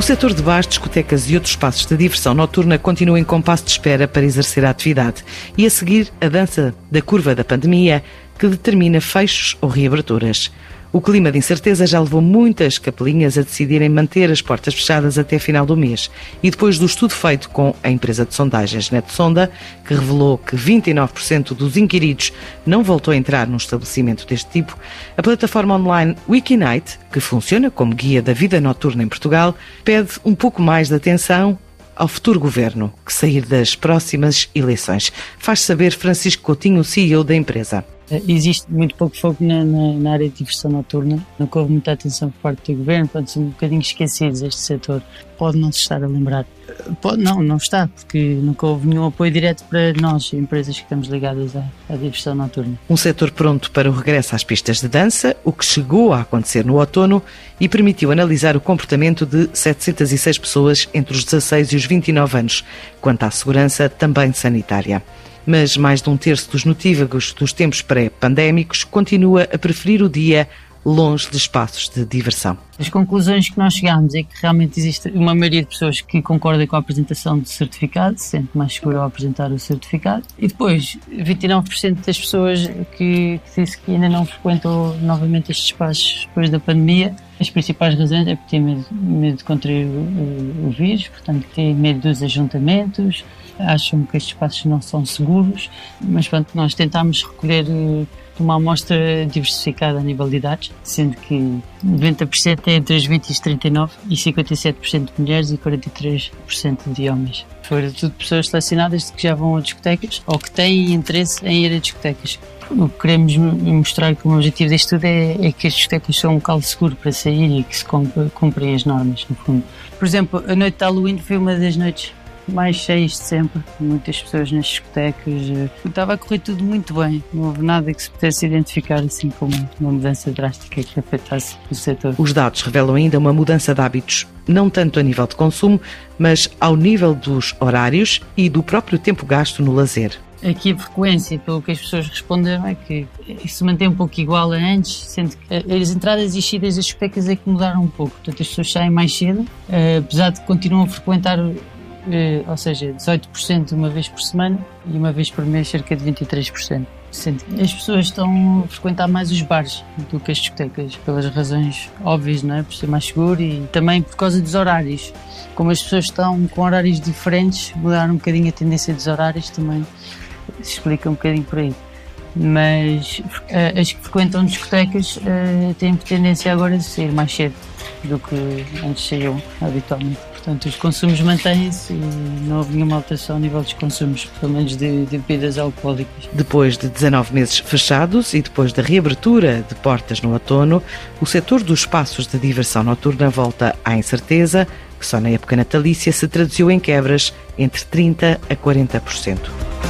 O setor de bares, discotecas e outros espaços de diversão noturna continua em compasso de espera para exercer a atividade e a seguir a dança da curva da pandemia que determina fechos ou reaberturas. O clima de incerteza já levou muitas capelinhas a decidirem manter as portas fechadas até final do mês. E depois do estudo feito com a empresa de sondagens NetSonda, que revelou que 29% dos inquiridos não voltou a entrar num estabelecimento deste tipo, a plataforma online Wikinight, que funciona como guia da vida noturna em Portugal, pede um pouco mais de atenção ao futuro governo que sair das próximas eleições. Faz saber Francisco Coutinho, CEO da empresa. Existe muito pouco foco na, na, na, área de diversão noturna, não houve muita atenção por parte do governo, portanto, são um bocadinho esquecidos este setor. Pode não se estar a lembrar. Pode, não, não está, porque nunca houve nenhum apoio direto para nós, empresas que estamos ligadas à, à diversão noturna. Um setor pronto para o regresso às pistas de dança, o que chegou a acontecer no outono e permitiu analisar o comportamento de 706 pessoas entre os 16 e os 29 anos, quanto à segurança também sanitária mas mais de um terço dos notívagos dos tempos pré-pandémicos continua a preferir o dia longe de espaços de diversão. As conclusões que nós chegamos é que realmente existe uma maioria de pessoas que concorda com a apresentação do certificado, se sente mais seguro ao apresentar o certificado, e depois 29% das pessoas que, que disse que ainda não frequentou novamente estes espaços depois da pandemia. As principais razões é porque tem medo, medo de contrair o, o, vírus, portanto tem medo dos ajuntamentos, acham que estes espaços não são seguros, mas pronto, nós tentámos recolher eh, uma amostra diversificada a nível de idades, sendo que 90% é entre os 20 e os 39 e 57% de mulheres e 43% de homens. Foram tudo pessoas selecionadas que já vão a discotecas ou que têm interesse em ir a discotecas. O que queremos mostrar como objetivo deste estudo é, é, que as discotecas são um local seguro para sair e que se cumprem as normas, no fundo. Por exemplo, a noite de Halloween foi uma das noites mais cheios de sempre, muitas pessoas nas discotecas. Eh, estava a correr tudo muito bem, não houve nada que se pudesse identificar assim como uma mudança drástica que afetasse o setor. Os dados revelam ainda uma mudança de hábitos, não tanto a nível de consumo, mas ao nível dos horários e do próprio tempo gasto no lazer. Aqui a frequência, pelo que as pessoas responderam, é que se mantém um pouco igual a antes, sendo que as entradas e saídas das discotecas é que mudaram um pouco. Portanto, as pessoas saem mais cedo, eh, apesar de continuam a frequentar eh, ou seja, 18% uma vez por semana e uma vez por mês cerca de 23%. As pessoas estão a frequentar mais os bares do que as discotecas, pelas razões óbvias, não é? Por ser mais seguro e também por causa dos horários. Como as pessoas estão com horários diferentes, mudar um bocadinho a tendência dos horários também explica um bocadinho por aí. Mas uh, as que frequentam discotecas uh, têm tendência agora de sair mais cedo do que antes saíam habitualmente. Portanto, os consumos mantêm-se e não houve nenhuma alteração a nível dos consumos, pelo menos de, de, bebidas alcoólicas. Depois de 19 meses fechados e depois da reabertura de portas no outono, o setor dos espaços de diversão noturna volta à incerteza, que só na época natalícia se traduziu em quebras entre 30% a 40%.